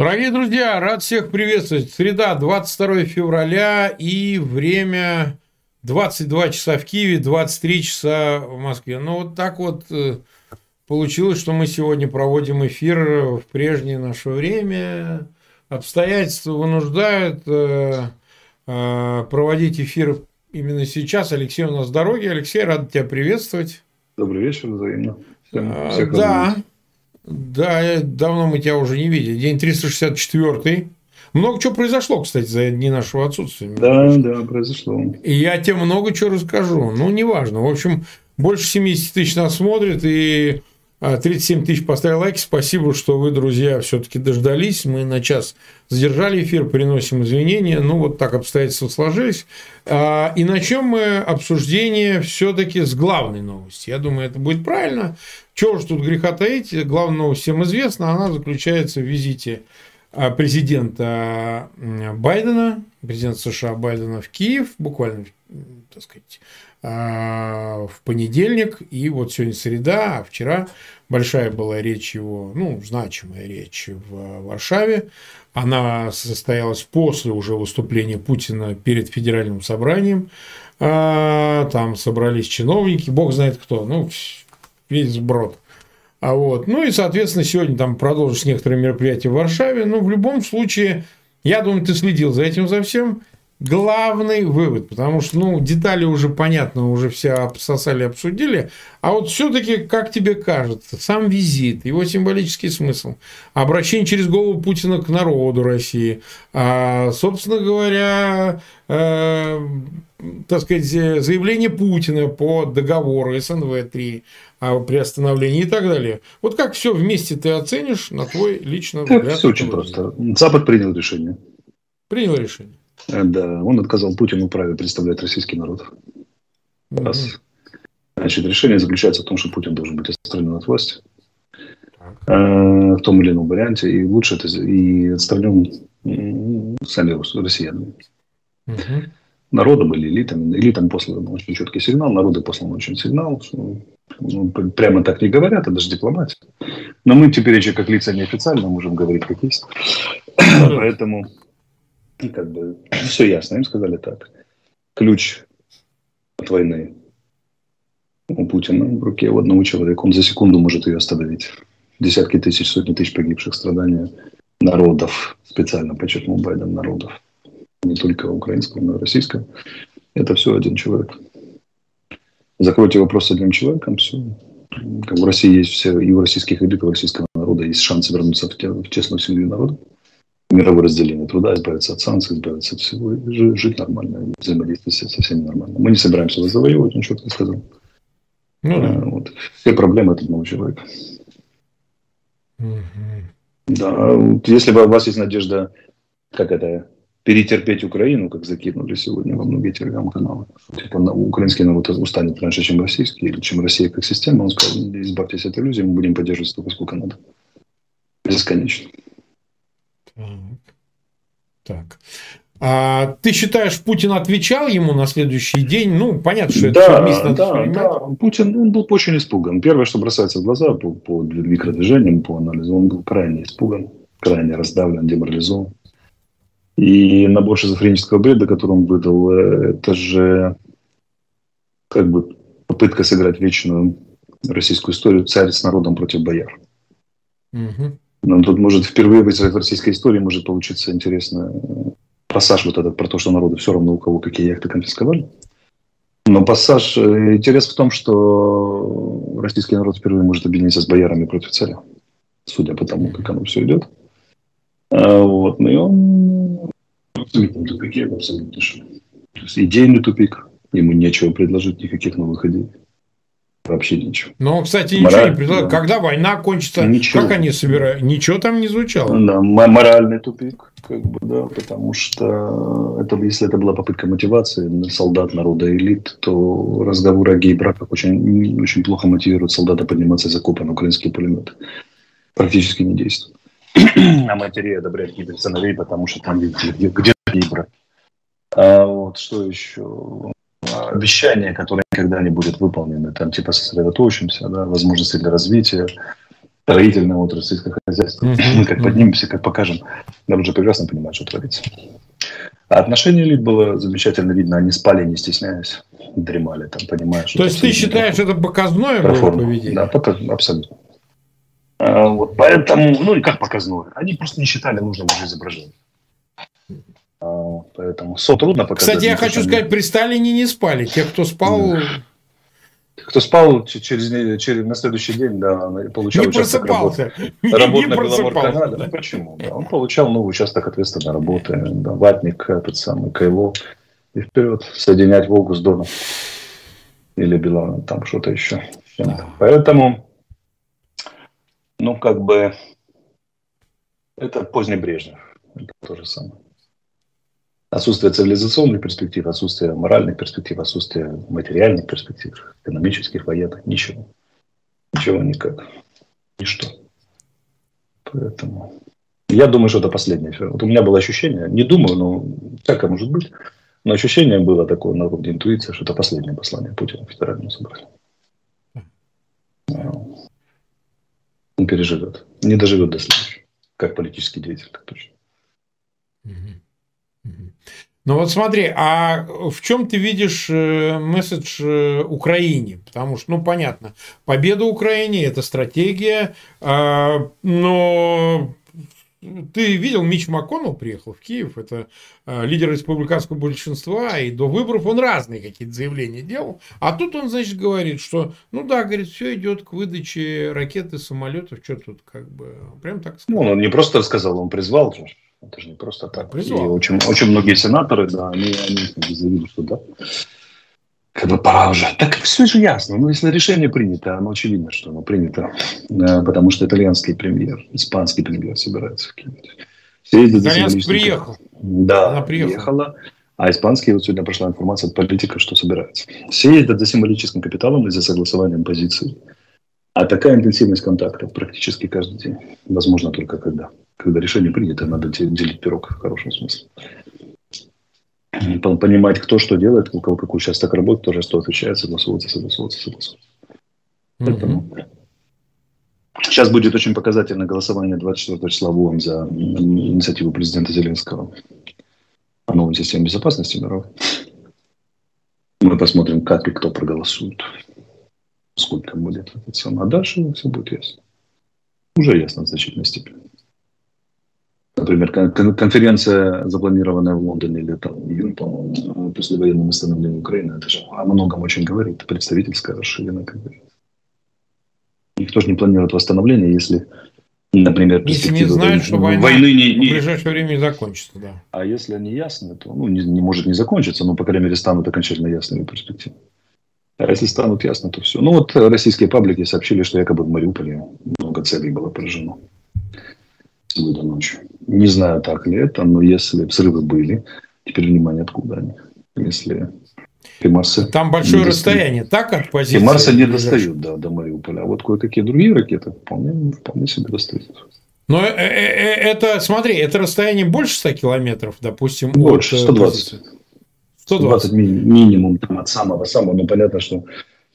Дорогие друзья, рад всех приветствовать. Среда, 22 февраля и время 22 часа в Киеве, 23 часа в Москве. Ну, вот так вот э, получилось, что мы сегодня проводим эфир в прежнее наше время. Обстоятельства вынуждают э, э, проводить эфир именно сейчас. Алексей у нас в дороге. Алексей, рад тебя приветствовать. Добрый вечер, взаимно. Всем, всех да, да, давно мы тебя уже не видели. День 364. Много чего произошло, кстати, за дни нашего отсутствия. Да, да, произошло. И я тебе много чего расскажу. Ну, неважно. В общем, больше 70 тысяч нас смотрит, и 37 а, тысяч поставили лайки. Спасибо, что вы, друзья, все-таки дождались. Мы на час задержали эфир, приносим извинения. Ну, вот так обстоятельства сложились. А, и начнем мы обсуждение все-таки с главной новости. Я думаю, это будет правильно. Чего же тут греха таить? Главная новость всем известна. Она заключается в визите а, президента Байдена, президента США Байдена в Киев, буквально, так сказать, в понедельник, и вот сегодня среда, а вчера большая была речь его, ну, значимая речь в Варшаве. Она состоялась после уже выступления Путина перед федеральным собранием. А, там собрались чиновники, бог знает кто, ну, весь сброд. А вот, ну и, соответственно, сегодня там продолжились некоторые мероприятия в Варшаве. Но в любом случае, я думаю, ты следил за этим, за всем главный вывод, потому что, ну, детали уже понятно, уже все обсосали, обсудили, а вот все-таки, как тебе кажется, сам визит, его символический смысл, обращение через голову Путина к народу России, а, собственно говоря, э, так сказать, заявление Путина по договору СНВ-3 о приостановлении и так далее. Вот как все вместе ты оценишь на твой личный взгляд? Все очень просто. Запад принял решение. Принял решение. Э, да, он отказал Путину праве представлять российский народ. Раз. Значит, решение заключается в том, что Путин должен быть отстранен от власти. Э, в том или ином варианте. И лучше это и отстранен сами россияне. Угу. Народом или элитам. Элитам послан очень четкий сигнал, народы послан очень сигнал. Что, ну, прямо так не говорят, это даже дипломатия. Но мы теперь еще как лица неофициально можем говорить как есть. Поэтому и как бы все ясно. Им сказали так. Ключ от войны у Путина в руке у одного человека. Он за секунду может ее остановить. Десятки тысяч, сотни тысяч погибших, страдания народов, специально подчеркнул Байден, народов. Не только украинского, но и российского. Это все один человек. Закройте вопрос одним человеком, все. Как в России есть все, и у российских элит, и у российского народа есть шанс вернуться в, те, в тесную семью народа мировое разделение труда, избавиться от санкций, избавиться от всего, и жить нормально, взаимодействовать со всеми нормально. Мы не собираемся вас завоевывать, он четко сказал. Ну, да. А, вот. Все проблемы от одного человека. Угу. Да, вот если у вас есть надежда, как это, перетерпеть Украину, как закинули сегодня во многие телеграм-каналы. Типа украинский народ устанет раньше, чем российский, или чем Россия как система. Он сказал, избавьтесь от иллюзий, мы будем поддерживать столько, сколько надо. Бесконечно. Так. А ты считаешь, Путин отвечал ему на следующий день? Ну, понятно, что да, это да, да. Путин он был очень испуган. Первое, что бросается в глаза по, по микродвижениям, по анализу, он был крайне испуган, крайне раздавлен, деморализован. И набор шизофренического бреда, который он выдал, э, это же как бы попытка сыграть вечную российскую историю «Царь с народом против бояр». Угу. Но тут может впервые в российской истории может получиться интересный пассаж вот этот про то, что народу все равно у кого какие яхты конфисковали. Но пассаж, э, интерес в том, что российский народ впервые может объединиться с боярами против царя, судя по тому, как оно все идет. А, вот, ну и он в абсолютном тупике, в абсолютнейшем. То есть идейный тупик, ему нечего предложить, никаких новых идей. Вообще ничего. Ну, кстати, ничего Мораль, не предлагают. Да. Когда война кончится, ничего. как они собирают? Ничего там не звучало. Да, моральный тупик, как бы, да, потому что это, если это была попытка мотивации солдат народа элит, то разговор о гей-браках очень, очень плохо мотивирует солдата подниматься из окопа на украинский пулемет. Практически не действует. А матери одобряют гибель сыновей, потому что там где, где гей-брак. А вот что еще? Обещание, которое никогда не будет выполнено. Там типа сосредоточимся, да, возможности для развития. строительная отрасль, сельское хозяйство. Mm-hmm. Мы как поднимемся, как покажем, народ же прекрасно понимает, что творится. А отношение элит было замечательно видно. Они спали, не стесняясь, дремали там, понимаешь. То есть ты считаешь, это показное было поведение? Да, показ... абсолютно. А, вот, поэтому, ну и как показное? Они просто не считали нужным уже изображение. А, поэтому СО трудно показать. Кстати, я хочу сказать, при Сталине не спали. Те, кто спал... Кто спал через, через, на следующий день, да, получал не участок работы. Работа на Беломорканале. Да. Ну, почему? Да, он получал новый участок ответственной работы. Да, ватник, этот самый, Кайло. И вперед соединять Волгу с Доном. Или Беланом, там что-то еще. Да. Поэтому, ну, как бы, это поздний Брежнев. Это то же самое. Отсутствие цивилизационных перспектив, отсутствие моральных перспектив, отсутствие материальных перспектив, экономических, военных, ничего. Ничего никак. Ничто. Поэтому я думаю, что это последнее. Вот у меня было ощущение, не думаю, но всякое может быть, но ощущение было такое на уровне интуиции, что это последнее послание Путина в федеральном собрании. Он переживет. Не доживет до следующего. Как политический деятель, так точно. Ну вот смотри, а в чем ты видишь э, месседж э, Украине? Потому что, ну понятно, победа Украине – это стратегия, а, но ты видел, Мич МакКоннелл приехал в Киев, это э, лидер республиканского большинства, и до выборов он разные какие-то заявления делал. А тут он, значит, говорит, что, ну да, говорит, все идет к выдаче ракеты, самолетов, что тут как бы, прям так сказал. Ну, он не просто сказал, он призвал же. Это же не просто так. Призвал. И очень, очень многие сенаторы, да, они, они заявили, что да, как бы пора уже. Так все же ясно. Ну, если решение принято, оно очевидно, что оно принято. Э, потому что итальянский премьер, испанский премьер собирается в. Итальянский приехал. Да, Она приехала. приехала. А испанский, вот сегодня прошла информация от политика, что собирается. Все ездят за символическим капиталом и за согласованием позиций. А такая интенсивность контактов практически каждый день. Возможно, только когда. Когда решение принято, надо делить пирог в хорошем смысле понимать, кто что делает, у кого какой участок работы, тоже что отвечает, согласовываться, согласовываться, согласовываться. Поэтому сейчас будет очень показательное голосование 24 числа в ООН за инициативу президента Зеленского о новой системе безопасности мировой. Мы посмотрим, как и кто проголосует. Сколько будет. А дальше все будет ясно. Уже ясно в значительной степени. Например, конференция, запланированная в Лондоне летом, июнь, по-моему, после военного восстановления Украины, это же о многом очень говорит. Представительская расширенная конференция. Никто же не планирует восстановление, если, например, если не знают, что война войны не, не... в ближайшее время не закончится. Да. А если они ясны, то ну, не, не может не закончиться, но, по крайней мере, станут окончательно ясными перспективы. А если станут ясны, то все. Ну вот российские паблики сообщили, что якобы в Мариуполе много целей было поражено сегодня ночью. Не знаю, так ли это, но если взрывы были, теперь внимание, откуда они. Если Химарсы Там большое расстояние, так, от позиции? Химарсы не достают, да, до Мариуполя. А вот кое-какие другие ракеты вполне, вполне себе достают. Но э, э, э, это, смотри, это расстояние больше 100 километров, допустим? Больше, 120. 120. 120 минимум там, от самого-самого. Но понятно, что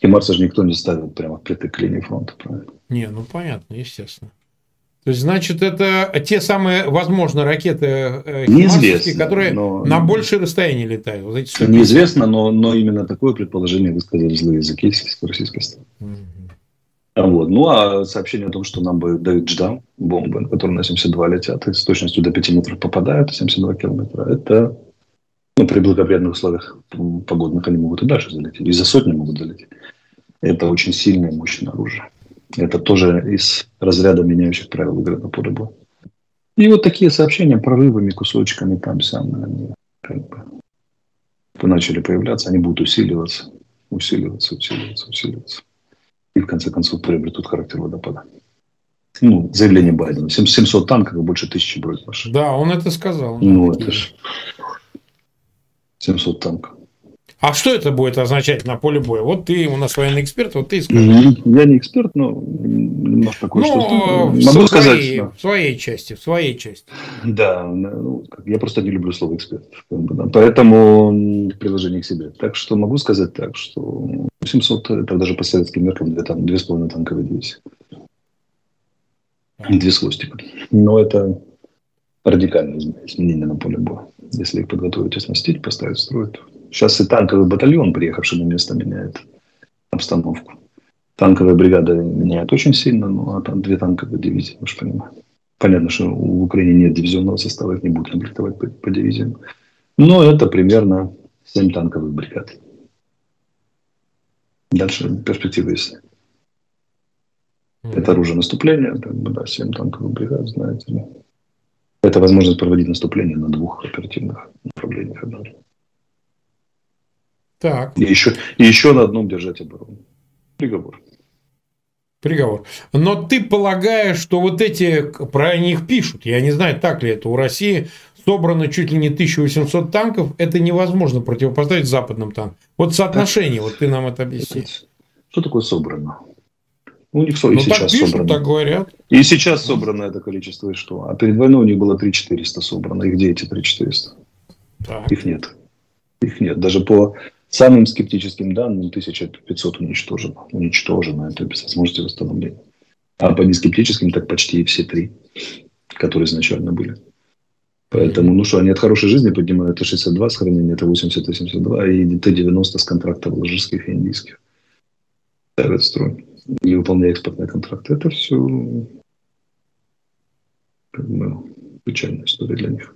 Химарсы же никто не ставил прямо впритык к линии фронта, правильно? Не, ну понятно, естественно. То есть, значит, это те самые, возможно, ракеты э, Неизвестно, которые но... на большее расстояние летают. Вот эти Неизвестно, но, но именно такое предположение высказали злые языки российской стороны. Угу. Вот. Ну, а сообщение о том, что нам бы дают дждам, бомбы, которые на 72 летят, и с точностью до 5 метров попадают, 72 километра, это ну, при благоприятных условиях погодных они могут и дальше залететь, и за сотни могут залететь. Это очень сильное, мощное оружие. Это тоже из разряда меняющих правил игры на поле боя. И вот такие сообщения прорывами, кусочками там самые, они как бы начали появляться, они будут усиливаться, усиливаться, усиливаться, усиливаться. И в конце концов приобретут характер водопада. Ну, заявление Байдена. 700 танков и больше тысячи бронемашин. Да, он это сказал. Ну, это же 700 танков. А что это будет означать на поле боя? Вот ты у нас военный эксперт, вот ты скажи. Я не эксперт, но немножко кое-что. Ну, могу своей, сказать. Да. В своей части, в своей части. Да, ну, я просто не люблю слово эксперт. Поэтому приложение к себе. Так что могу сказать так, что 700 это даже по советским меркам две, там, две с половиной танковые дивизии. Две с хвостиком. Но это радикальное изменение на поле боя. Если их подготовить, оснастить, поставить в строй. Сейчас и танковый батальон, приехавший на место, меняет обстановку. Танковая бригада меняет очень сильно, ну а там две танковые дивизии, вы же понимаете. Понятно, что в Украине нет дивизионного состава, их не будут комплектовать по, по дивизиям. Но это примерно 7 танковых бригад. Дальше перспективы есть. Это оружие наступления, да, 7 танковых бригад, знаете. Это возможность проводить наступление на двух оперативных направлениях одновременно. Так. И еще, и еще на одном держать оборону. Приговор. Приговор. Но ты полагаешь, что вот эти, про них пишут, я не знаю, так ли это, у России собрано чуть ли не 1800 танков, это невозможно противопоставить западным танкам. Вот соотношение, вот ты нам это объясни. Что такое собрано? У них и ну, сейчас так пишут, собрано. так говорят. И сейчас собрано это количество, и что? А перед войной у них было 3400 собрано. И где эти 3400? Так. Их нет. Их нет. Даже по самым скептическим данным 1500 уничтожено. Уничтожено. Это без возможности восстановления. А по нескептическим так почти все три, которые изначально были. Поэтому, ну что, они от хорошей жизни поднимают это 62 с хранения, это 80-82, и Т-90 с контрактов алжирских и индийских. Ставят строй не выполняя экспортные контракты. Это все как бы, печальная история для них.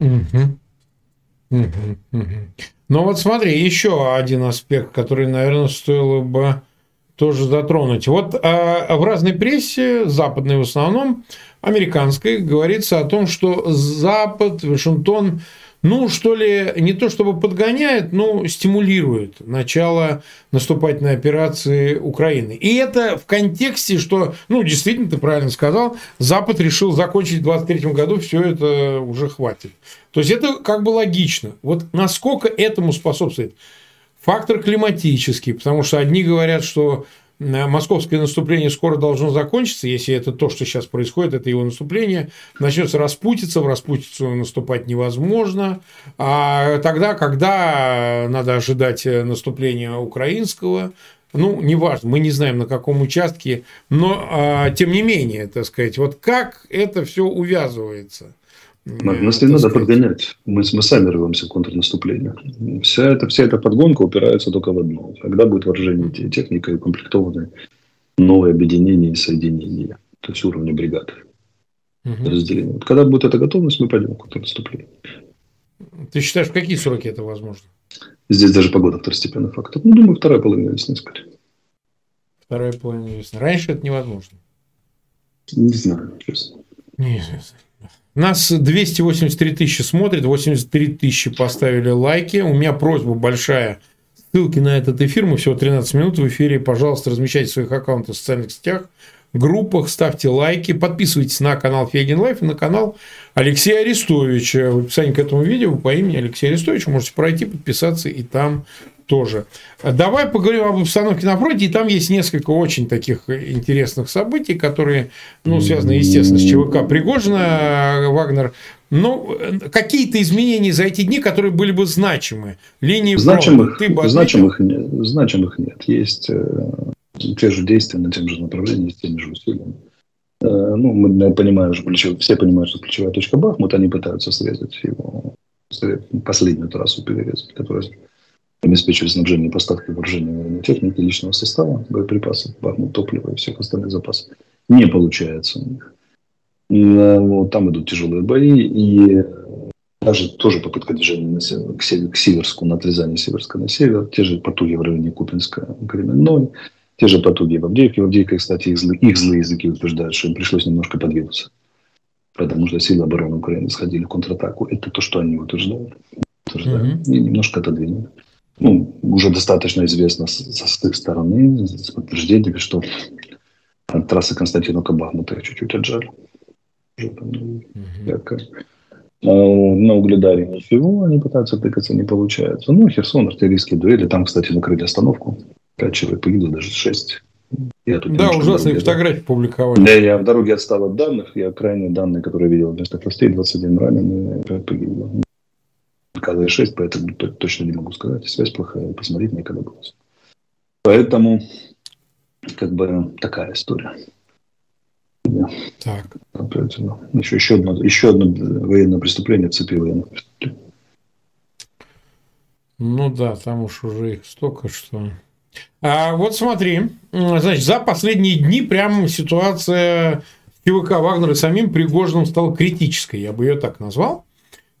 Угу. Ну вот смотри, еще один аспект, который, наверное, стоило бы тоже затронуть. Вот а, в разной прессе, западной в основном, американской, говорится о том, что Запад, Вашингтон ну, что ли, не то чтобы подгоняет, но стимулирует начало наступательной операции Украины. И это в контексте, что, ну, действительно, ты правильно сказал, Запад решил закончить в 2023 году, все это уже хватит. То есть это как бы логично. Вот насколько этому способствует фактор климатический, потому что одни говорят, что московское наступление скоро должно закончиться, если это то, что сейчас происходит, это его наступление, начнется распутиться, в распутицу наступать невозможно, а тогда, когда надо ожидать наступления украинского, ну, неважно, мы не знаем, на каком участке, но, а, тем не менее, так сказать, вот как это все увязывается – нас не надо подгонять. Мы, мы сами рвемся в контрнаступление. Вся эта, вся эта подгонка упирается только в одно. Когда будет вооружение техника и укомплектованные новые объединения и соединения, то есть уровня бригады. Угу. Разделение. Вот когда будет эта готовность, мы пойдем в контрнаступление. Ты считаешь, в какие сроки это возможно? Здесь даже погода второстепенный фактор. Ну, думаю, вторая половина весны, скорее. Вторая половина весны. Раньше это невозможно. Не знаю, честно. Неизвестно. Нас 283 тысячи смотрит, 83 тысячи поставили лайки. У меня просьба большая. Ссылки на этот эфир, мы всего 13 минут в эфире. Пожалуйста, размещайте своих аккаунтах в социальных сетях, группах, ставьте лайки, подписывайтесь на канал Фейгин Live и на канал Алексея Арестовича. В описании к этому видео по имени Алексей Арестович можете пройти, подписаться и там тоже. Давай поговорим об обстановке на фронте. И там есть несколько очень таких интересных событий, которые ну, связаны, естественно, с ЧВК Пригожина, Вагнер. Ну, какие-то изменения за эти дни, которые были бы значимы? Линии значимых, фронта. Ты значимых, нет, значимых нет. Есть э, те же действия на тем же направлении, с теми же усилиями. Э, ну, мы понимаем, что ключевая, все понимают, что ключевая точка Бахмут, они пытаются срезать его, последнюю трассу перерезать, которая обеспечивать снабжение и поставки вооружения техники, личного состава, боеприпасов, бахмут, топлива и всех остальных запасов. Не получается у них. Э, вот, там идут тяжелые бои, и даже тоже попытка движения на север, к, север, к Северску, на отрезание Северска на север, те же потуги в районе Купинска, Кременной, те же потуги в Авдеевке. В Авдеевке, кстати, их, злые, их злые языки утверждают, что им пришлось немножко подвинуться, потому что силы обороны Украины сходили в контратаку. Это то, что они утверждают. утверждают. Mm-hmm. И немножко отодвинули ну, уже достаточно известно с, с их стороны, с подтверждениями, что от трассы Константиновка Бахмута чуть-чуть отжали. Там, угу. на Угледаре ничего, они пытаются тыкаться, не получается. Ну, Херсон, артиллерийские дуэли, там, кстати, накрыли остановку. Пять человек погибло, даже шесть. Я тут да, ужасные фотографии публиковали. Да, я в дороге отстал от данных. Я крайние данные, которые видел вместо властей, 21 раненый, 5 погибло. КЗ-6, поэтому точно не могу сказать. Связь плохая, посмотреть никогда было. Поэтому, как бы, такая история. Так. Еще, еще, одно, еще одно военное преступление в цепи военных преступлений. Ну да, там уж уже их столько, что... А вот смотри, значит, за последние дни прям ситуация в ЧВК Вагнера самим Пригожиным стала критической, я бы ее так назвал.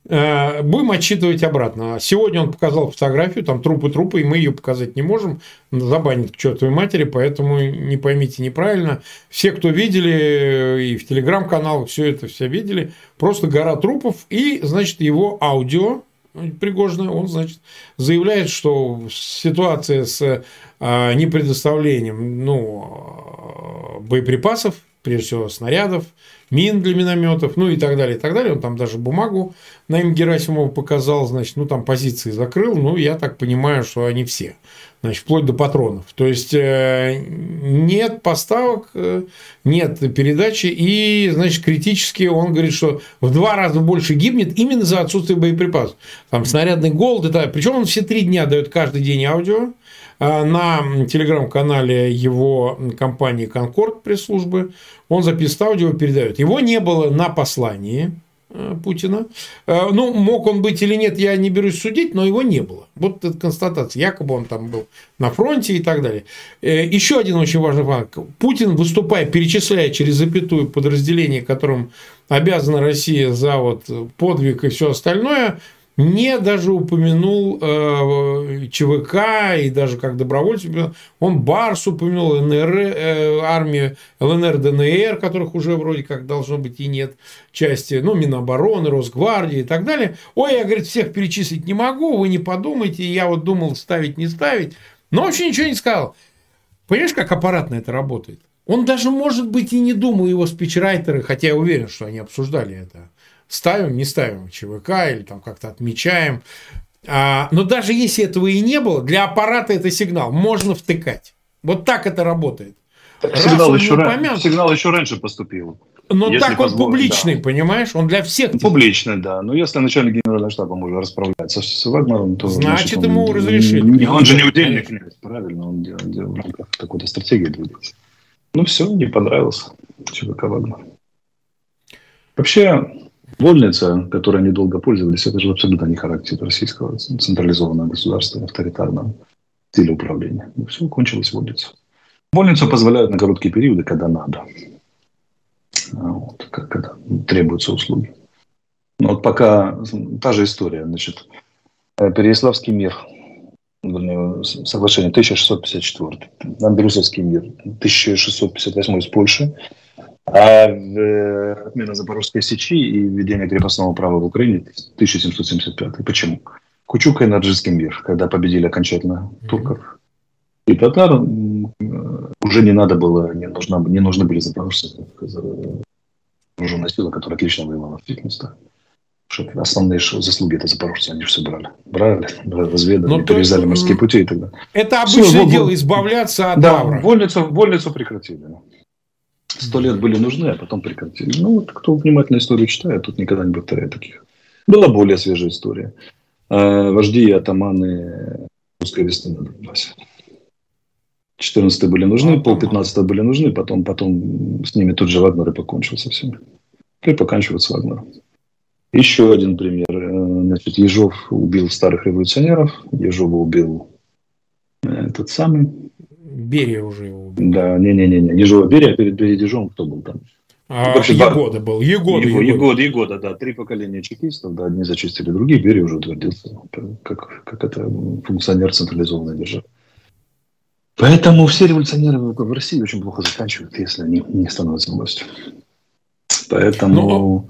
Э, будем отчитывать обратно. Сегодня он показал фотографию, там трупы-трупы, и мы ее показать не можем, забанит к чертовой матери, поэтому не поймите неправильно. Все, кто видели, э, и в телеграм-каналах все это все видели, просто гора трупов, и, значит, его аудио, Пригожина, он, значит, заявляет, что ситуация с непредоставлением ну, боеприпасов, прежде всего снарядов, мин для минометов, ну и так далее, и так далее. Он там даже бумагу на им Герасимова показал, значит, ну там позиции закрыл, ну я так понимаю, что они все, значит, вплоть до патронов. То есть э, нет поставок, э, нет передачи, и, значит, критически он говорит, что в два раза больше гибнет именно за отсутствие боеприпасов. Там снарядный голод, это, причем он все три дня дает каждый день аудио, а, на телеграм-канале его компании «Конкорд» пресс-службы. Он записывает аудио, передает. Его не было на послании э, Путина. Э, ну, мог он быть или нет, я не берусь судить, но его не было. Вот эта констатация. Якобы он там был на фронте и так далее. Э, еще один очень важный факт. Путин, выступая, перечисляя через запятую подразделение, которым обязана Россия за вот подвиг и все остальное, не даже упомянул э, ЧВК и даже как добровольец он Барс упомянул, НР, э, армию ЛНР, ДНР, которых уже вроде как должно быть и нет части, ну, Минобороны, Росгвардии и так далее. Ой, я, говорит, всех перечислить не могу, вы не подумайте, я вот думал ставить, не ставить, но вообще ничего не сказал. Понимаешь, как аппаратно это работает? Он даже, может быть, и не думал его спичрайтеры, хотя я уверен, что они обсуждали это ставим, не ставим ЧВК или там как-то отмечаем. А, но даже если этого и не было, для аппарата это сигнал, можно втыкать. Вот так это работает. Так сигнал, еще раньше, сигнал еще раньше поступил. Но если так он позволит, публичный, да. понимаешь? Он для всех. Публичный, да. Но если начальник генерального штаба уже расправляется с Вагнером, то... Значит, значит ему он, разрешили. Он, он же не удельный князь, правильно? Он делал, делал в рамках какой-то стратегии двигался. Ну все, не понравился ЧВК Вагнер. Вообще, Вольница, которой они долго пользовались, это же абсолютно не характер российского централизованного государства, авторитарного стиля управления. И все, кончилось вольница. Вольницу позволяют на короткие периоды, когда надо. А вот, когда требуются услуги. Но вот пока та же история. Значит, э, Переяславский мир, соглашение 1654, Андрусовский мир 1658 с Польшей, а в, отмена Запорожской сечи и введение крепостного права в Украине 1775. Почему? Кучука и Нарджийский мир, когда победили окончательно турков и татар, уже не надо было, не, нужна, не нужны были запорожцы, вооруженная сила, которая отлично воевала в местах. Основные заслуги это запорожцы, они все брали. Брали, брали разведали, ну, перевязали морские пути и так далее. Это обычное все, дело, избавляться от да, лавра. Вольницу, вольницу прекратили. Сто лет были нужны, а потом прекратили. Ну, вот кто внимательно историю читает, тут никогда не повторяет таких. Была более свежая история. А, вожди и атаманы русской весны на Донбассе. 14 были нужны, пол 15 были нужны, потом, потом с ними тут же Вагнер и покончил со всеми. И поканчивают с Вагнером. Еще один пример. Э, значит, Ежов убил старых революционеров. Ежова убил э, этот самый Берия уже его убил. Да, не-не-не. Ежова Берия, перед, перед Ежовым кто был там? А, Вообще, Егода был. Егода, Егода, Егода, Егода, да. Три поколения чекистов, да, одни зачистили другие. Берия уже утвердился как, как это функционер централизованной державы. Поэтому все революционеры в России очень плохо заканчивают, если они не становятся властью. Поэтому Но... Ну,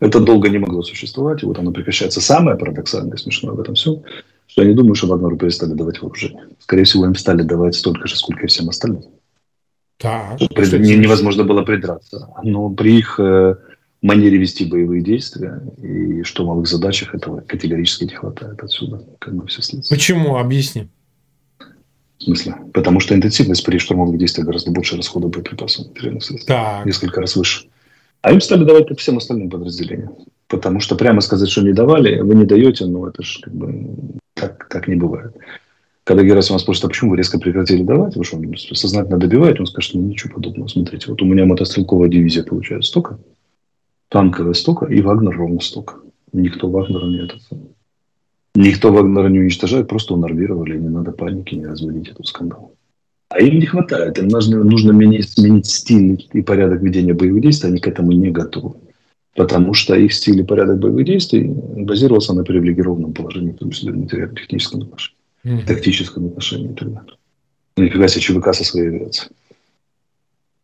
это долго не могло существовать, и вот оно прекращается. Самое парадоксальное и смешное в этом всем, что я не думаю, что Вагнеру перестали давать вооружение. Скорее всего, им стали давать столько же, сколько и всем остальным. Так, Пред... не, невозможно было придраться. Но при их э, манере вести боевые действия и штурмовых задачах этого категорически не хватает отсюда. Как бы все следствие. Почему? Объясни. В смысле? Потому что интенсивность при штурмовых действиях гораздо больше расхода боеприпасов. Так. Несколько раз выше. А им стали давать как всем остальным подразделениям. Потому что прямо сказать, что не давали, вы не даете, ну это же как бы так, так не бывает. Когда Герасимов спросит, а почему вы резко прекратили давать, вы что, сознательно добиваете? Он скажет, ну ничего подобного. Смотрите, вот у меня мотострелковая дивизия получает столько, танковая столько, и Вагнер ровно столько. Никто Вагнера не этот. Никто Вагнера не уничтожает, просто унарвировали, не надо паники, не разводить этот скандал. А им не хватает, им нужно, нужно сменить, сменить стиль и порядок ведения боевых действий, они к этому не готовы. Потому что их стиль и порядок боевых действий базировался на привилегированном положении, в том числе в материально-техническом отношении mm-hmm. тактическом отношении и так далее. Ну, нифига себе ЧВК со своей авиацией.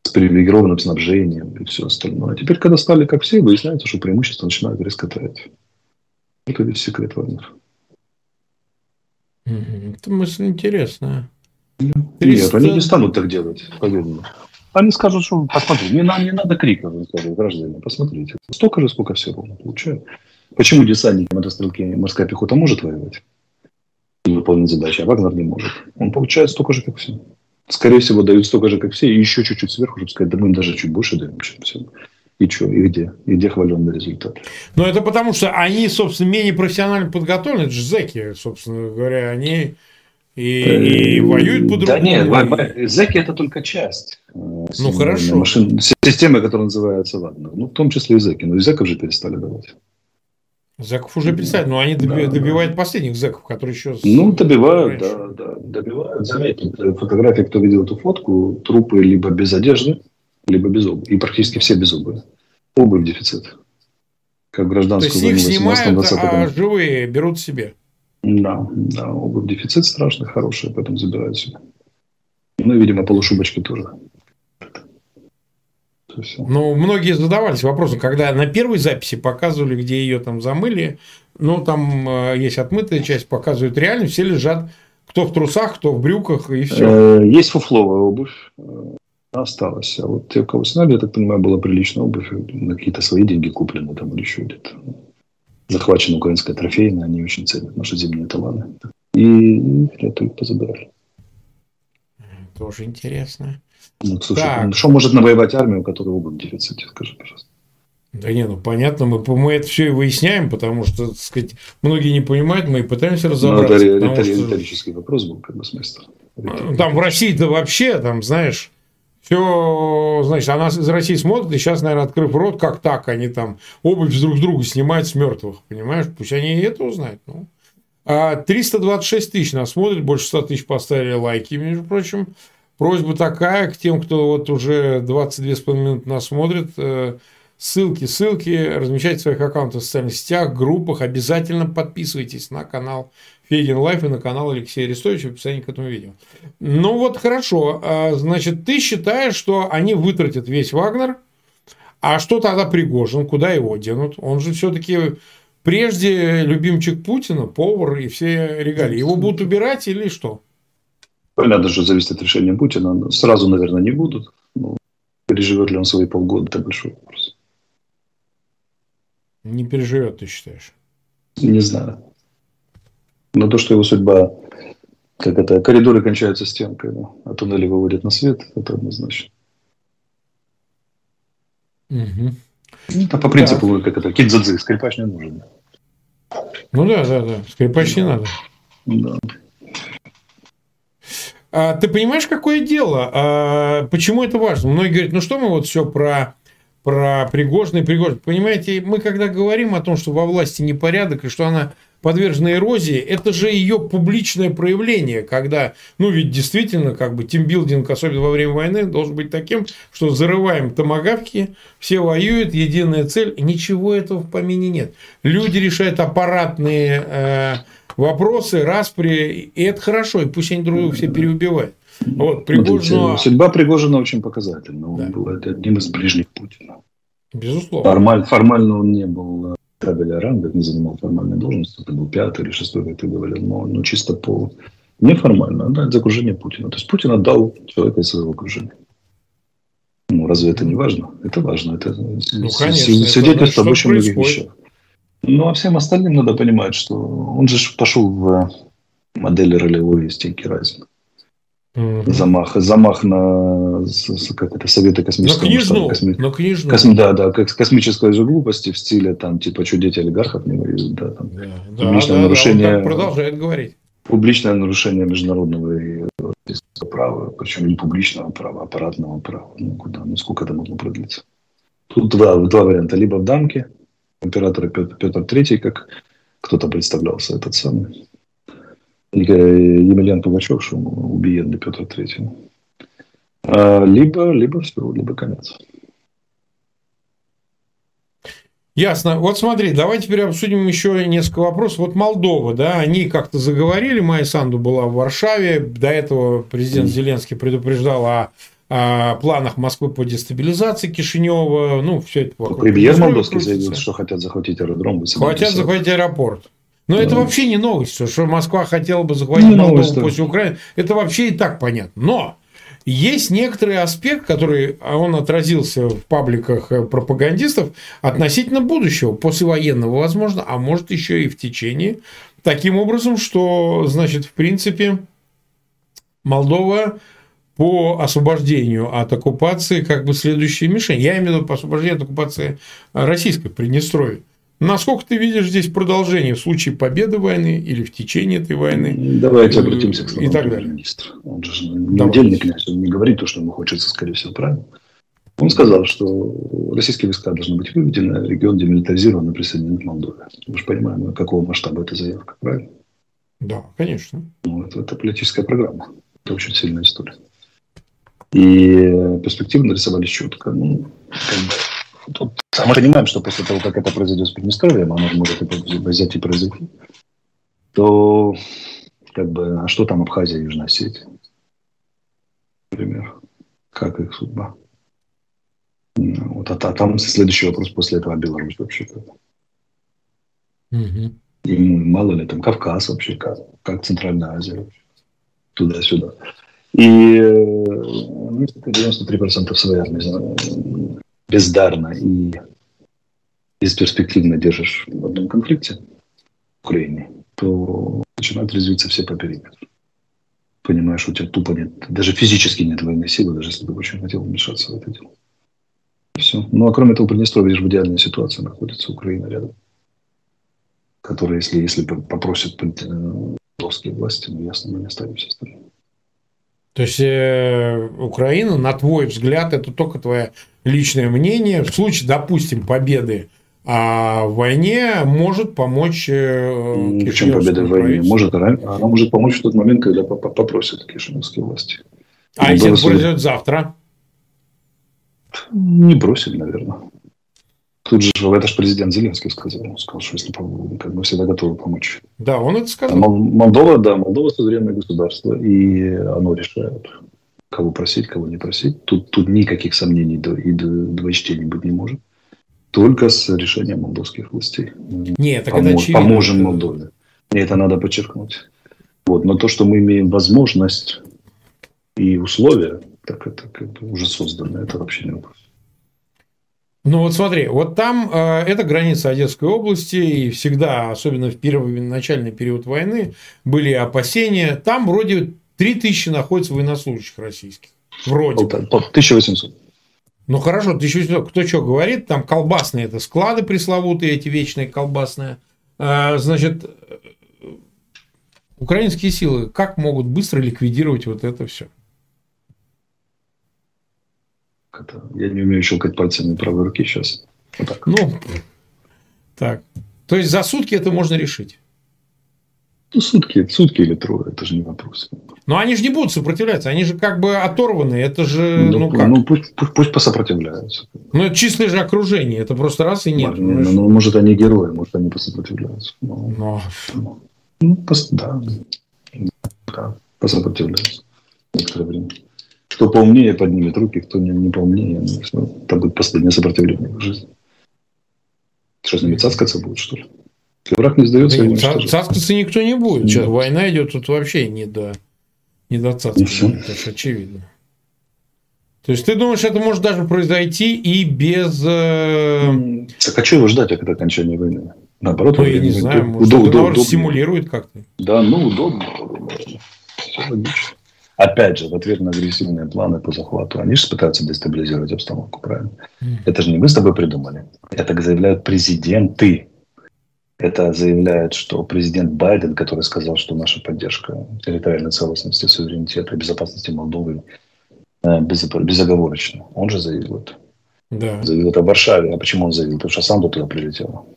С привилегированным снабжением и все остальное. А теперь, когда стали как все, выясняется, что преимущество начинают резко таять. Это весь секрет Вагнера. Это мысль интересная. 300... Нет, они не станут так делать, мне. Они скажут, что посмотрите, не, нам не надо криков, скажут, граждане, посмотрите. Столько же, сколько все ровно получают. Почему десантники, мотострелки, морская пехота может воевать? и выполнить задачи, а Вагнер не может. Он получает столько же, как все. Скорее всего, дают столько же, как все, и еще чуть-чуть сверху, чтобы сказать, да мы им даже чуть больше даем, чем все. И что, и где? И где хваленный результат? Ну, это потому, что они, собственно, менее профессионально подготовлены. Это же зеки, собственно говоря, они и, и э, воюют по-другому. Да нет, зеки – это только часть. Э, ну, хорошо. Машин, системы, которая называется Вагнер. Ну, в том числе и зеки. Но и зеков же перестали давать. Зэков уже перестали, но они доби- да, добивают да. последних зэков, которые еще... Ну, добивают, раньше. да, да, добивают. Заметьте, фотографии, кто видел эту фотку, трупы либо без одежды, либо без обуви. И практически все без обуви. Обувь дефицит. Как гражданскую То есть их снимают, а живые берут себе? Да, да, обувь дефицит страшный, хорошая, поэтому забирают себе. Ну, и, видимо, полушубочки тоже. Ну, многие задавались вопросом, когда на первой записи показывали, где ее там замыли, ну, там э, есть отмытая часть, показывают реально, все лежат, кто в трусах, кто в брюках, и все. Э, есть фуфловая обувь, э, осталась. А вот те, кого сняли, я так понимаю, была приличная обувь, на какие-то свои деньги куплены там или еще где-то. Захвачена украинская трофейная, они очень ценят наши зимние таланы. И это их позабирали. Тоже интересно. Ну, слушай, так. что может навоевать армию, у которой обувь в дефиците, скажи, пожалуйста. Да не, ну понятно, мы, мы это все и выясняем, потому что, так сказать, многие не понимают, мы и пытаемся ну, разобраться. Ну, это риторический что... вопрос был, как бы смысл. Там в России-то вообще, там, знаешь, все, значит, она из России смотрит, и сейчас, наверное, открыв рот, как так, они там обувь друг с друга снимают с мертвых, понимаешь? Пусть они и это узнают. Ну. А 326 тысяч нас смотрит, больше 100 тысяч поставили лайки, между прочим. Просьба такая к тем, кто вот уже 22,5 минуты нас смотрит. Ссылки, ссылки размещайте в своих аккаунтах в социальных сетях, группах. Обязательно подписывайтесь на канал Фейгин Live и на канал Алексея Арестовича в описании к этому видео. Ну вот хорошо. А, значит, ты считаешь, что они вытратят весь Вагнер, а что тогда Пригожин? Куда его денут? Он же все-таки прежде любимчик Путина, повар и все регалии. Его будут убирать или что? Понятно, что зависит от решения Путина. Сразу, наверное, не будут. Но переживет ли он свои полгода, это большой вопрос. Не переживет, ты считаешь? Не знаю. Но то, что его судьба, как это, коридоры кончаются стенкой, а туннели выводят на свет, это однозначно. Угу. А по принципу, да. как это, кидзадзи, скрипач не нужен. Ну да, да, да, скрипач не надо. Да. А, ты понимаешь, какое дело? А, почему это важно? Многие говорят, ну что мы вот все про про Пригожина и Пригожина. Понимаете, мы когда говорим о том, что во власти непорядок и что она подвержена эрозии, это же ее публичное проявление, когда, ну ведь действительно, как бы тимбилдинг, особенно во время войны, должен быть таким, что зарываем томогавки, все воюют, единая цель, ничего этого в помине нет. Люди решают аппаратные э, вопросы, распри, и это хорошо, и пусть они друг друга все переубивают. Вот, Пригожину... Судьба Пригожина очень показательна. Он да. был одним из ближних Путина. Безусловно. Формаль, формально он не был табеля ранга, не занимал формальной должности. Это был пятый или шестой, как ты говорил. Но, но чисто по... Неформально, да, это окружение Путина. То есть Путин отдал человека из своего окружения. Ну, разве это не важно? Это важно. Это ну, конечно, свидетельство об очень многих вещах. Ну, а всем остальным надо понимать, что он же пошел в модели ролевой стенки Райзена. Mm-hmm. Замах, замах на как это, Советы космического на книжну, косми... на книжну. Косми... Да, да, как космической же глупости в стиле там, типа, что дети олигархов не воюют, да, там, да, да, да, нарушение... да, он продолжает говорить. публичное нарушение международного и права, причем не публичного права, а аппаратного права. Ну, куда, ну, сколько это могло продлиться? Тут два, два варианта. Либо в дамке, императора Петр, Петр III, как кто-то представлялся, этот самый, Емельян Пугачев, что убиенный Петр III. А, либо, либо все, либо конец. Ясно. Вот смотри, давай теперь обсудим еще несколько вопросов. Вот Молдова, да, они как-то заговорили, Майя Санду была в Варшаве, до этого президент Зеленский предупреждал о, о планах Москвы по дестабилизации Кишинева, ну, все это. Премьер Молдовский заявил, что хотят захватить аэродром. Хотят захватить аэропорт. Но это вообще не новость, что Москва хотела бы захватить не Молдову новость, после Украины. Это вообще и так понятно. Но есть некоторый аспект, который а он отразился в пабликах э, пропагандистов относительно будущего, послевоенного, возможно, а может еще и в течение. Таким образом, что, значит, в принципе, Молдова по освобождению от оккупации как бы следующая мишень. Я имею в виду по освобождению от оккупации российской Приднестровья. Насколько ты видишь здесь продолжение в случае победы войны или в течение этой войны? Давайте обратимся к словам и так далее. министра. Он же не Давай. удельный князь, он не говорит то, что ему хочется, скорее всего, правильно? Он сказал, что российские войска должны быть выведены, регион демилитаризирован и присоединен к Молдове. Мы же понимаем, какого масштаба эта заявка, правильно? Да, конечно. Ну, это, это политическая программа. Это очень сильная история. И перспективы нарисовались четко. Ну, как бы, Тут мы понимаем, что после того, как это произойдет с Приднестровьем, оно может взять и произойти, то как бы, а что там Абхазия и Южная Осетия? Например. Как их судьба? Ну, вот, а, а там следующий вопрос после этого Беларусь вообще как? Угу. И мало ли там Кавказ вообще, как, как Центральная Азия. Туда-сюда. И 93% своей армии бездарно и бесперспективно держишь в одном конфликте в Украине, то начинают резвиться все по периметру. Понимаешь, у тебя тупо нет, даже физически нет военной силы, даже если бы очень хотел вмешаться в это дело. Все. Ну, а кроме того, Приднестровье же в идеальной ситуации находится, Украина рядом. Которая, если, если попросят русские власти, ну, ясно, мы не останемся в стороне. То есть э, Украина, на твой взгляд, это только твоя личное мнение, в случае, допустим, победы а в войне может помочь э, Причем победа в войне может, она может помочь в тот момент, когда попросят кишиневские власти. А если это произойдет завтра? Не бросили, наверное. Тут же это же президент Зеленский сказал. Он сказал, что если как бы всегда готовы помочь. Да, он это сказал. Молдова, да, Молдова суверенное государство, и оно решает кого просить, кого не просить. Тут, тут никаких сомнений и двоечтений быть не может. Только с решением молдовских властей. Нет, так Помо- это очевидно. Поможем Молдове. И это надо подчеркнуть. Вот. Но то, что мы имеем возможность и условия, так это как бы уже создано, это вообще не вопрос. Ну вот смотри, вот там э, это граница Одесской области, и всегда, особенно в первый начальный период войны, были опасения. Там вроде 3000 находится военнослужащих российских. Вроде. 1800. Ну хорошо, 1800. Кто что говорит, там колбасные это склады пресловутые, эти вечные колбасные. А, значит, украинские силы как могут быстро ликвидировать вот это все? Это, я не умею щелкать пальцами правой руки сейчас. Вот так. Ну, так. То есть за сутки это можно решить? Ну, сутки, сутки или трое, это же не вопрос. Но они же не будут сопротивляться, они же как бы оторваны, это же, ну, ну как? Ну, пусть, пусть, пусть посопротивляются. Ну, это чистое же окружение, это просто раз и нет. Ну, ну, может, они герои, может, они посопротивляются. Но, Но... Ну, ну пос, да, да, посопротивляются некоторое время. Кто поумнее, поднимет руки, кто не, не поумнее, ну, это будет последнее сопротивление в жизни. Что, с ними цаскаться будет, что ли? Если враг не сдается, да, ца- цаскаться никто не будет. Сейчас война идет, тут вообще не до, не до цаскаться. Это же очевидно. То есть ты думаешь, это может даже произойти и без... Э... Так а что его ждать от окончания войны? Наоборот, ну, я не знаю, может, удоб, удоб, стимулирует как-то. Да, ну, удобно. Все логично. Опять же, в ответ на агрессивные планы по захвату, они же пытаются дестабилизировать обстановку, правильно? Mm. Это же не мы с тобой придумали. Это заявляют президенты Это заявляет, что президент Байден, который сказал, что наша поддержка территориальной целостности, суверенитета и безопасности Молдовы э, безоговорочна. Он же заявил это. Да. Заявил это в Варшаве. А почему он заявил? Потому что сам туда прилетел.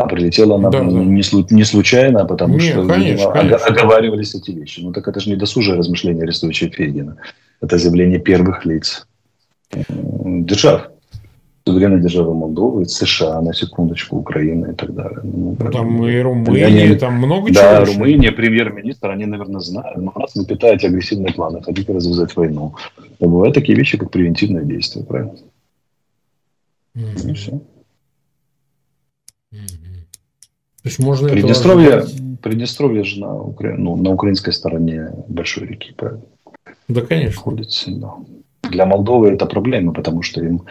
А прилетела она да, не, да. не случайно, а потому Нет, что конечно, конечно. оговаривались эти вещи. Ну так это же не досужие размышления Арестовича Фейгина. Это заявление первых лиц держав суверенной державы Молдовы, США, на секундочку, Украина и так далее. Ну, ну там и Румыния, они, там много да, чего. Да, Румыния, премьер-министр, они, наверное, знают, но раз вы питаете агрессивные планы, хотите развязать войну. Но бывают такие вещи, как превентивное действие, правильно? Mm-hmm. И все. Mm-hmm. То есть можно Приднестровье, Приднестровье же на, Укра... ну, на украинской стороне большой реки, правильно? Да, конечно. Находится, да. Для Молдовы это проблема, потому что им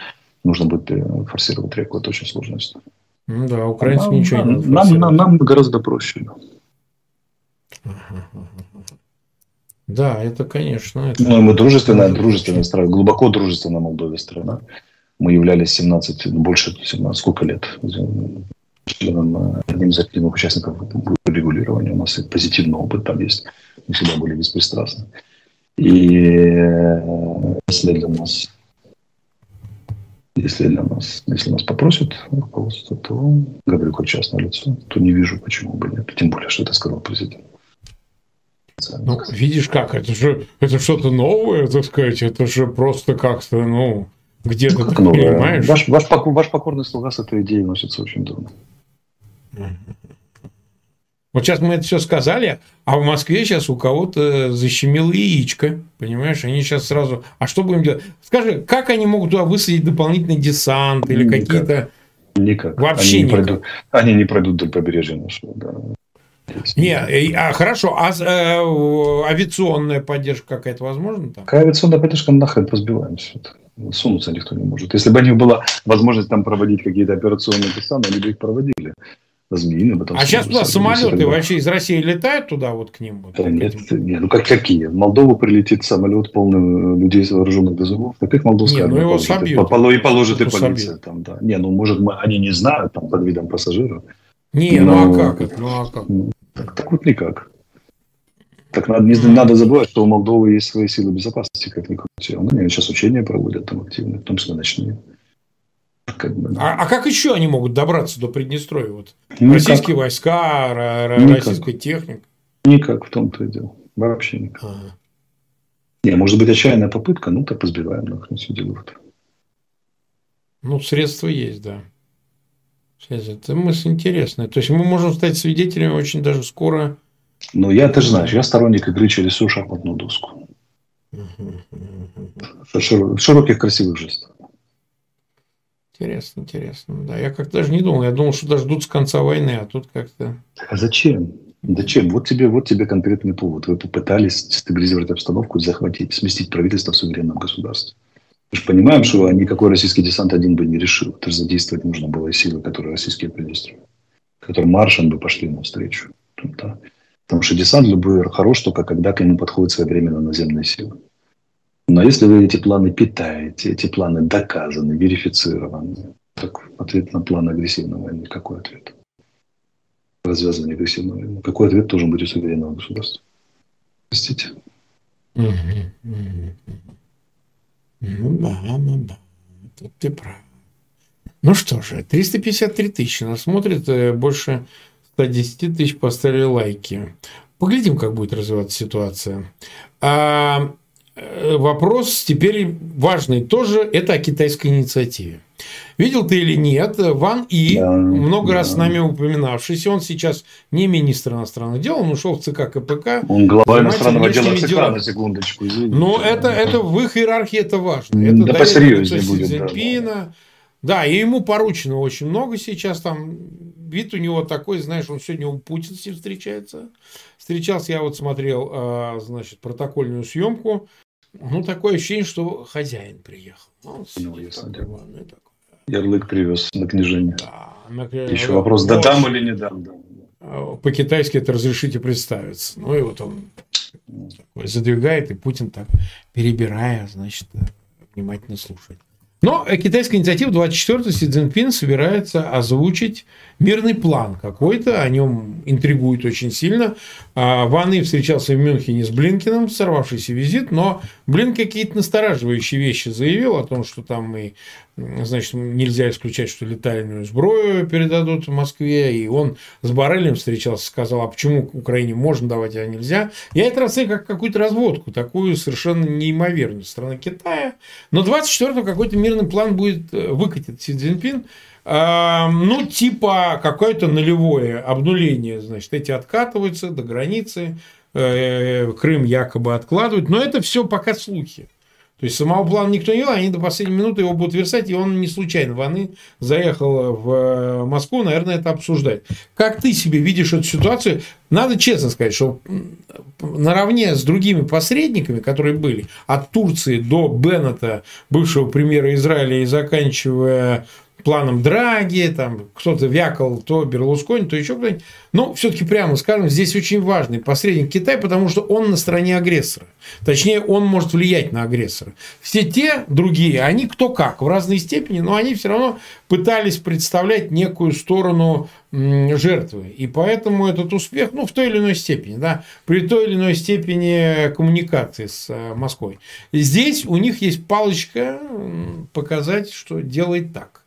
нужно будет э, форсировать реку. Это очень сложная история. Ну да, украинцы нам, ничего нам, не нам, нам, нам гораздо проще. Да, это, конечно. Это... Ну, мы дружественная, дружественная страна, глубоко дружественная Молдове страна. Мы являлись 17, больше 17, сколько лет членом, э, одним из активных участников регулирования. У нас и позитивный опыт там есть. Мы всегда были беспристрастны. И э, если для нас если для нас, если нас попросят руководство, то говорю как частное лицо, то не вижу, почему бы нет. Тем более, что это сказал президент. Ну, видишь как, это же это что-то новое, так сказать, это же просто как-то, ну, где-то ну, как ты новое. понимаешь. Ваш, ваш, ваш покорный слуга с этой идеей носится очень давно. Вот сейчас мы это все сказали, а в Москве сейчас у кого-то защемило яичко, понимаешь? Они сейчас сразу... А что будем делать? Скажи, как они могут туда высадить дополнительный десант или какие-то... Никак. Вообще они никак. Не пройдут, они не пройдут до побережья нашего. Да. Не, а, хорошо, а э, авиационная поддержка какая-то возможна там? Какая авиационная поддержка, нахрен позбиваем все это. Сунуться никто не может. Если бы у них была возможность там проводить какие-то операционные десанты, они бы их проводили. Змеиный, потом а сейчас туда самолеты вообще из России летают туда вот к ним? Вот, да нет, нет, ну как какие? В Молдову прилетит самолет полный людей с вооруженных до зубов. Так как молдовская не, ну его собьют. И положит и полиция. Там, да. Не, ну может мы, они не знают там под видом пассажиров. Не, но... ну а как? Ну а как? Ну, так, так вот никак. Так надо, не, надо забывать, что у Молдовы есть свои силы безопасности, как ни крути. Они сейчас учения проводят там активно, в том числе ночные. Как бы, да. а, а как еще они могут добраться до Приднестровья? Вот никак. российские войска, никак. российская техника? Никак, в том-то и дело. Вообще никак. Ага. Не, может быть, отчаянная попытка, ну, так позбиваем, нахрен все делают. Ну, средства есть, да. Это мысль интересная. То есть мы можем стать свидетелями очень даже скоро. Ну, я, ты же знаешь, я сторонник игры через всю шахматную доску. Широких красивых жестов. Интересно, интересно. Да, я как-то даже не думал. Я думал, что даже ждут с конца войны, а тут как-то... А зачем? Зачем? Вот тебе, вот тебе конкретный повод. Вы попытались стабилизировать обстановку, захватить, сместить правительство в суверенном государстве. Мы же понимаем, что никакой российский десант один бы не решил. Это же задействовать нужно было и силы, которые российские предействовали. Которые маршем бы пошли навстречу. Да. Потому что десант любой хорош только когда к нему подходят своевременно наземные силы. Но если вы эти планы питаете, эти планы доказаны, верифицированы, так ответ на план агрессивной войны, какой ответ? Развязывание агрессивной войны. Какой ответ должен быть у суверенного государства? Простите. Ну да, ну да. Тут ты прав. Ну что же, 353 тысячи нас смотрит, э, больше 110 тысяч поставили лайки. Поглядим, как будет развиваться ситуация. А, вопрос теперь важный тоже, это о китайской инициативе. Видел ты или нет, Ван И, да, много да. раз с нами упоминавшийся, он сейчас не министр иностранных дел, он ушел в ЦК КПК. Он глава иностранного дела ЦК, дела. на секундочку, извините. Но это, это в их иерархии это важно. Это да посерьезнее будет. Цзиньпина. Да, да. да, и ему поручено очень много сейчас там. Вид у него такой, знаешь, он сегодня у Путина с ним встречается. Встречался, я вот смотрел, а, значит, протокольную съемку ну, такое ощущение, что хозяин приехал. Он ну, ясно дело. Ярлык привез на княжение. Да, на... Еще вопрос, да дам или не дам. Да. А, по-китайски это разрешите представиться. Ну, и вот он такой задвигает, и Путин так, перебирая, значит, внимательно слушает. Но китайская инициатива 24 Си Цзиньпин собирается озвучить мирный план какой-то, о нем интригует очень сильно. А, Ван И встречался в Мюнхене с Блинкиным, сорвавшийся визит, но Блин какие-то настораживающие вещи заявил о том, что там и значит, нельзя исключать, что летальную сброю передадут в Москве, и он с Барелем встречался, сказал, а почему Украине можно давать, а нельзя. Я это расцениваю как какую-то разводку, такую совершенно неимоверную страны Китая. Но 24-го какой-то мирный план будет э, выкатить Си Цзиньпин, ну, типа какое-то нулевое обнуление, значит, эти откатываются до границы, э, Крым якобы откладывают, но это все пока слухи. То есть самого плана никто не видел, они до последней минуты его будут версать, и он не случайно войны заехал в э, Москву, наверное, это обсуждать. Как ты себе видишь эту ситуацию? Надо честно сказать, что наравне с другими посредниками, которые были, от Турции до Беннета, бывшего премьера Израиля, и заканчивая планом Драги, там кто-то вякал, то Берлускони, то еще кто-нибудь. Но все-таки прямо скажем, здесь очень важный посредник Китай, потому что он на стороне агрессора. Точнее, он может влиять на агрессора. Все те другие, они кто как, в разной степени, но они все равно пытались представлять некую сторону жертвы. И поэтому этот успех, ну, в той или иной степени, да, при той или иной степени коммуникации с э, Москвой. Здесь у них есть палочка показать, что делает так.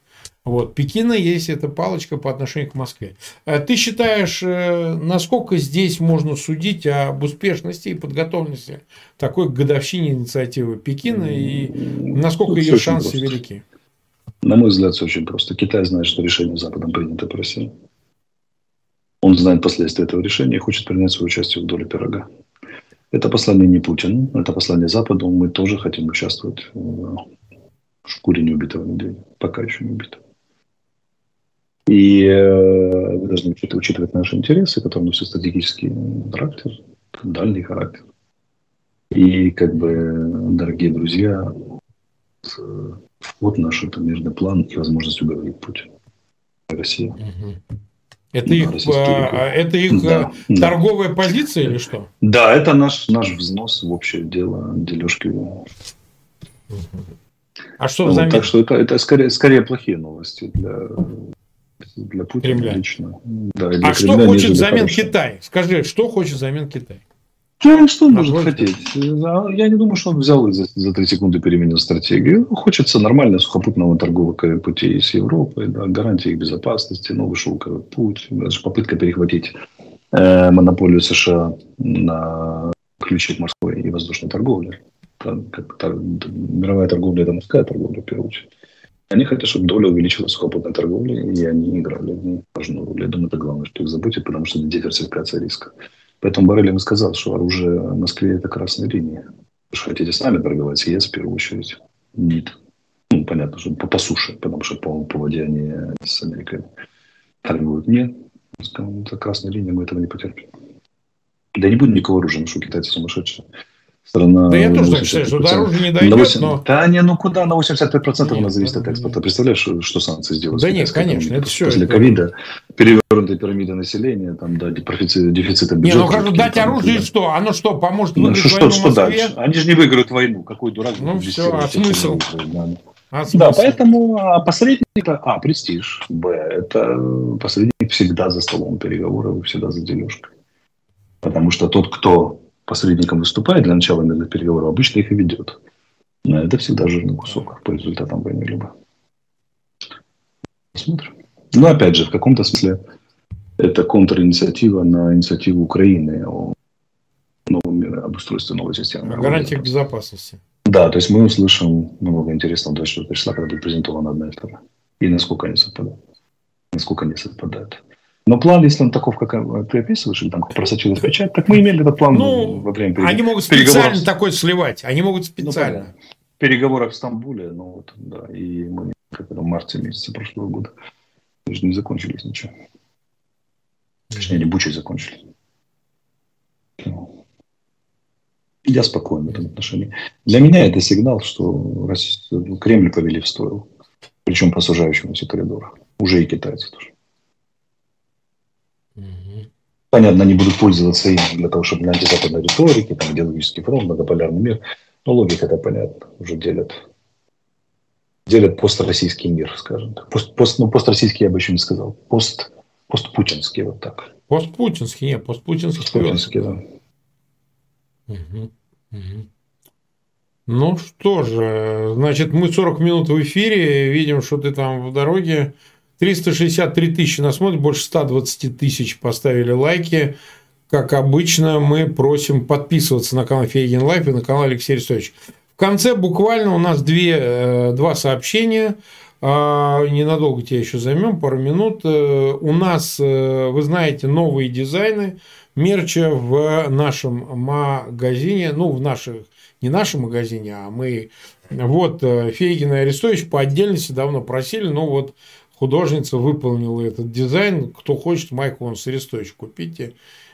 Вот, Пекина есть эта палочка по отношению к Москве. Э, ты считаешь, э, насколько здесь можно судить об успешности и подготовленности такой годовщине инициативы Пекина и насколько Тут ее шансы просто. велики? На мой взгляд, все очень просто. Китай знает, что решение Западом принято по России. Он знает последствия этого решения и хочет принять свое участие в доле пирога. Это послание не Путину, это послание Западу. Мы тоже хотим участвовать в шкуре неубитого медведя. Пока еще не убитого. И э, вы должны учитывать, учитывать наши интересы, которые носят стратегический характер, дальний характер. И, как бы, дорогие друзья, вход наш – это мирный план и возможность уговорить Путина. Россия. Это их, а, это их да, э, торговая да. позиция или что? Да, это наш, наш взнос в общее дело дележки. А что взамен? так что это, это скорее, скорее плохие новости для для Путина Кремля. лично. Да, для а Кремля что хочет взамен Китай? Скажи, что хочет взамен Китай? Ну, что он может хотеть? Я не думаю, что он взял и за, за 3 секунды переменил стратегию. Хочется нормально сухопутного торгового пути с Европой, да, гарантии их безопасности, новый шелковый путь, даже попытка перехватить э, монополию США на ключи к морской и воздушной торговле. Там, как, там, мировая торговля – это морская торговля, в первую очередь. Они хотят, чтобы доля увеличилась в свободной торговле, и они играли в ней важную роль. Я думаю, это главное, что их заботит, потому что это диверсификация риска. Поэтому Барель им сказал, что оружие в Москве – это красная линия. Же хотите с нами торговать, ЕС в первую очередь. Нет. Ну, понятно, что по, по суше, потому что по, по воде они с Америкой торгуют. Нет. Это красная линия, мы этого не потерпим. Да не будет никакого оружия, ну что китайцы сумасшедшие страна... Да я тоже так считаю, что до оружия не дойдет, 8... но... Да не, ну куда? На 85% нет, она зависит от экспорта. Представляешь, что санкции сделают? Да нет, конечно, это все. После ковида, перевернутая пирамида населения, там, да, дефицита, дефицита бюджета. Не, ну хорошо, дать оружие там, что? Оно что, поможет ну, выиграть что, войну что, дальше? Они же не выиграют войну. Какой дурак? Ну все, а смысл? Да. А да, поэтому а, посредник это А, престиж, Б, это посредник всегда за столом переговоров, всегда за дележкой. Потому что тот, кто посредником выступает для начала мирных переговоров, обычно их и ведет. Но это всегда жирный кусок по результатам войны либо. Посмотрим. Но опять же, в каком-то смысле это контринициатива на инициативу Украины о новом мире, об устройстве новой системы. Гарантиях безопасности. Да, то есть мы услышим много интересного 24 числа, когда будет презентована одна и вторая. И насколько они совпадают. Насколько они совпадают. Но план, если он таков, как ты описываешь, или там просочилась печать, так мы имели этот план ну, во время переговоров. Они могут специально с... такой сливать. Они могут специально. Ну, переговорах в Стамбуле, ну вот, да, и мы как в марте месяце прошлого года даже не закончились ничего. Точнее, они бучей закончились. Я спокоен в этом отношении. Для меня это сигнал, что Кремль повели в стойло. Причем по сужающемуся коридору. Уже и китайцы тоже. Понятно, они будут пользоваться им для того, чтобы для антизападной риторики, там, идеологический фронт, многополярный мир. Но логика это понятно, уже делят делят построссийский мир, скажем так. Пост, пост, ну, построссийский я бы еще не сказал. Пост, постпутинский, вот так. Постпутинский, нет, постпутинский. Постпутинский, да. Угу. Угу. Ну что же, значит, мы 40 минут в эфире, видим, что ты там в дороге. 363 тысячи нас смотрят, больше 120 тысяч поставили лайки. Как обычно, мы просим подписываться на канал Фейгин Live и на канал Алексей Арестович. В конце буквально у нас две, э, два сообщения. А, ненадолго тебя еще займем, пару минут. Э, у нас, э, вы знаете, новые дизайны мерча в нашем магазине, ну, в наших не нашем магазине, а мы... Вот Фейгин и Арестович по отдельности давно просили, но вот художница выполнила этот дизайн. Кто хочет майку он с Арестович купите.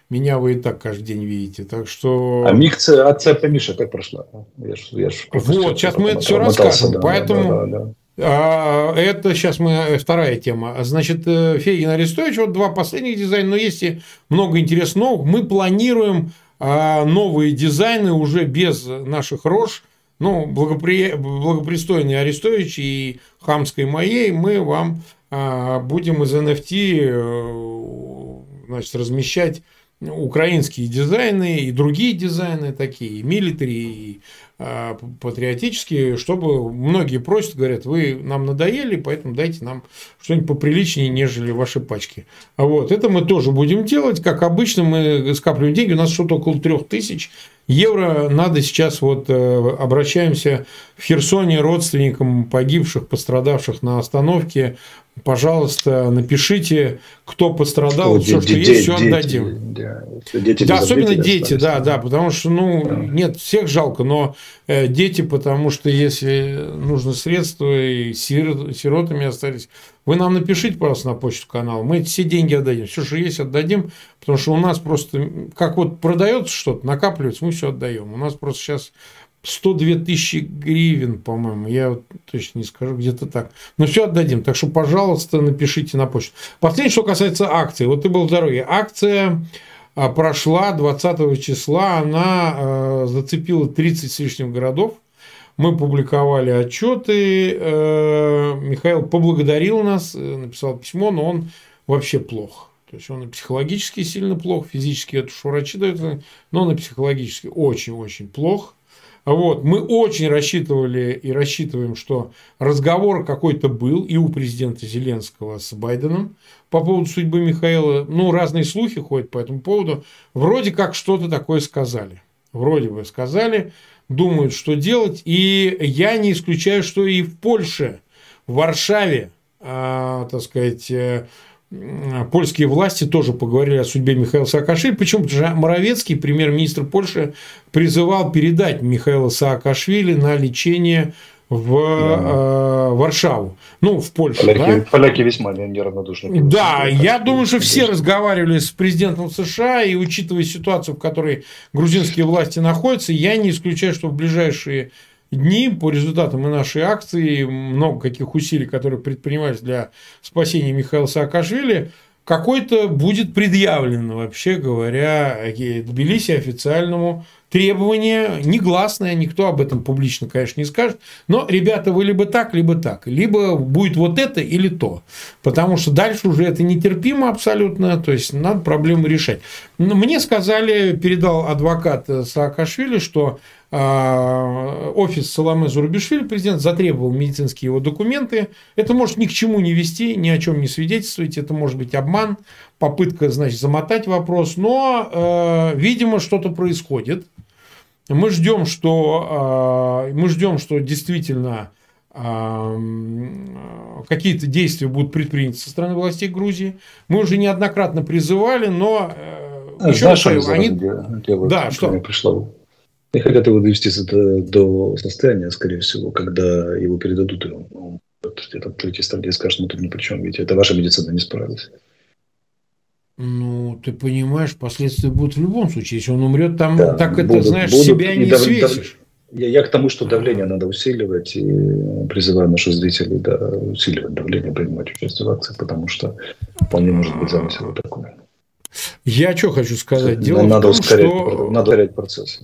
Меня вы и так каждый день видите. Так что... А микция отца Миша как прошла? Я ж, я ж вот, сейчас мы это все расскажем. Да, Поэтому... Да, да, да. А, это сейчас мы вторая тема. Значит, э, Фейгин Арестович, вот два последних дизайна, но есть и много интересного. Мы планируем а новые дизайны уже без наших рож, ну, благопри... благопристойный Арестович и хамской моей, мы вам а, будем из NFT э, значит, размещать украинские дизайны и другие дизайны такие, и милитари, и а, патриотические, чтобы многие просят, говорят, вы нам надоели, поэтому дайте нам что-нибудь поприличнее, нежели ваши пачки. А вот, это мы тоже будем делать. Как обычно, мы скапливаем деньги. У нас что-то около трех тысяч евро. Надо сейчас вот э, обращаемся в Херсоне родственникам погибших, пострадавших на остановке пожалуйста, напишите, кто пострадал, что, все, что дети, есть, все отдадим. Да, дети да особенно дети, да, да, потому что, ну, да. нет, всех жалко, но э, дети, потому что если нужно средства и сирот, сиротами остались, вы нам напишите, пожалуйста, на почту канала, мы все деньги отдадим, все, что есть, отдадим, потому что у нас просто, как вот продается что-то, накапливается, мы все отдаем. У нас просто сейчас 102 тысячи гривен, по-моему, я вот точно не скажу, где-то так. Но все отдадим, так что, пожалуйста, напишите на почту. Последнее, что касается акции. Вот ты был в дороге. Акция а, прошла 20 числа, она а, зацепила 30 с лишним городов. Мы публиковали отчеты. Э, Михаил поблагодарил нас, э, написал письмо, но он вообще плохо. То есть он и психологически сильно плох, физически это уж врачи дают, но он и психологически очень-очень плох. Вот, мы очень рассчитывали и рассчитываем, что разговор какой-то был и у президента Зеленского с Байденом по поводу судьбы Михаила. Ну, разные слухи ходят по этому поводу. Вроде как что-то такое сказали. Вроде бы сказали, думают, что делать. И я не исключаю, что и в Польше, в Варшаве, а, так сказать, э, польские власти тоже поговорили о судьбе Михаила Саакашвили. Почему? Потому что Моровецкий, премьер-министр Польши, призывал передать Михаила Саакашвили на лечение в да. э, Варшаву, ну, в Польшу. Поляки, да? поляки весьма неравнодушны. Да, я думаю, что все разговаривали с президентом США, и учитывая ситуацию, в которой грузинские власти находятся, я не исключаю, что в ближайшие дни. По результатам и нашей акции, много каких усилий, которые предпринимались для спасения Михаила Саакашвили, какой-то будет предъявлено, вообще говоря, Тбилиси официальному требование негласное, никто об этом публично, конечно, не скажет, но, ребята, вы либо так, либо так, либо будет вот это или то, потому что дальше уже это нетерпимо абсолютно, то есть надо проблему решать. Мне сказали, передал адвокат Саакашвили, что а, офис Саламе Зурбишвили, президент, затребовал медицинские его документы. Это может ни к чему не вести, ни о чем не свидетельствовать. Это может быть обман, попытка, значит, замотать вопрос. Но, э, видимо, что-то происходит. Мы ждем, что, э, мы ждем, что действительно э, какие-то действия будут предприняты со стороны властей Грузии. Мы уже неоднократно призывали, но э, еще раз они... Делают, да, что? Пришло и хотят его довести до, состояния, скорее всего, когда его передадут ему. Он где-то в третьей стадии скажет, мы тут ни при чем, ведь это ваша медицина не справилась. Ну, ты понимаешь, последствия будут в любом случае. Если он умрет, там да, так будут, это, знаешь, будут, себя не дав, свесишь. Я, я к тому, что давление надо усиливать, и призываю наших зрителей да, усиливать давление, принимать участие в акциях, потому что вполне может быть замысел вот такой. Я что хочу сказать? Дело надо в том, ускорять, что... Надо ускорять процесс.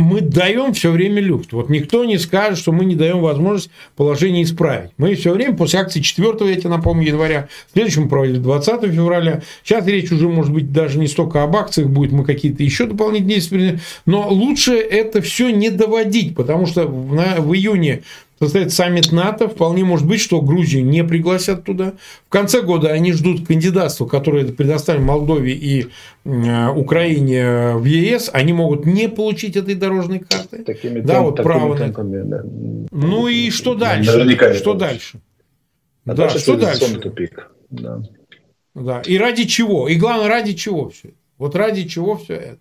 Мы даем все время люфт. Вот никто не скажет, что мы не даем возможность положение исправить. Мы все время после акции 4 я тебе напомню, января, следующему проводили 20 февраля. Сейчас речь уже, может быть, даже не столько об акциях будет, мы какие-то еще дополнительные действия. Но лучше это все не доводить, потому что в, в июне состоится саммит НАТО. Вполне может быть, что Грузию не пригласят туда. В конце года они ждут кандидатства, которое предоставили Молдове и э, Украине в ЕС. Они могут не получить этой дорожной карты. Такими да, темп, вот право темпами, да. Ну и что дальше? Наверняка что дальше? А да, что дальше? Тупик. Да. да. И ради чего? И главное, ради чего все Вот ради чего все это?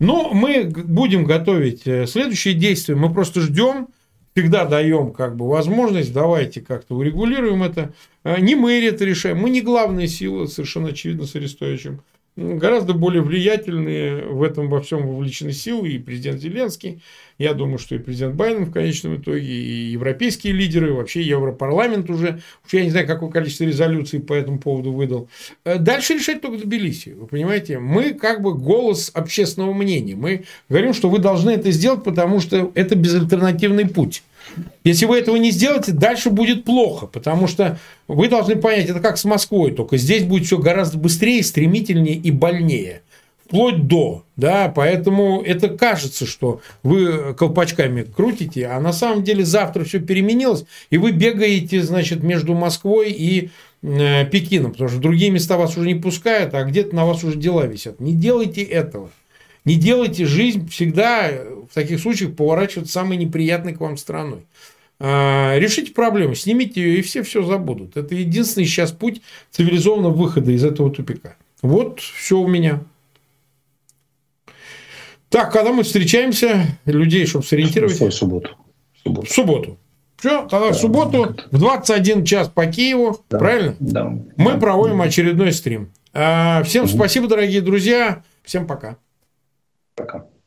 Но мы будем готовить э, следующие действия. Мы просто ждем всегда даем как бы возможность, давайте как-то урегулируем это. А, не мы это решаем, мы не главная сила, совершенно очевидно, с Арестовичем. Гораздо более влиятельные в этом во всем вовлечены силы и президент Зеленский. Я думаю, что и президент Байден в конечном итоге, и европейские лидеры, и вообще Европарламент уже, уж я не знаю, какое количество резолюций по этому поводу выдал. Э, дальше решать только Тбилиси. Вы понимаете, мы как бы голос общественного мнения. Мы говорим, что вы должны это сделать, потому что это безальтернативный путь. Если вы этого не сделаете, дальше будет плохо, потому что вы должны понять, это как с Москвой, только здесь будет все гораздо быстрее, стремительнее и больнее. Вплоть до, да, поэтому это кажется, что вы колпачками крутите, а на самом деле завтра все переменилось, и вы бегаете, значит, между Москвой и э, Пекином, потому что другие места вас уже не пускают, а где-то на вас уже дела висят. Не делайте этого. Не делайте жизнь всегда в таких случаях поворачивать самой неприятной к вам страной. А, решите проблему, снимите ее, и все все забудут. Это единственный сейчас путь цивилизованного выхода из этого тупика. Вот все у меня. Так, когда мы встречаемся, людей, чтобы сориентировать. В субботу. В субботу. Все, тогда да, в субботу в 21 час по Киеву, да, правильно? Да. Мы да. проводим очередной стрим. А, всем угу. спасибо, дорогие друзья. Всем пока. Пока.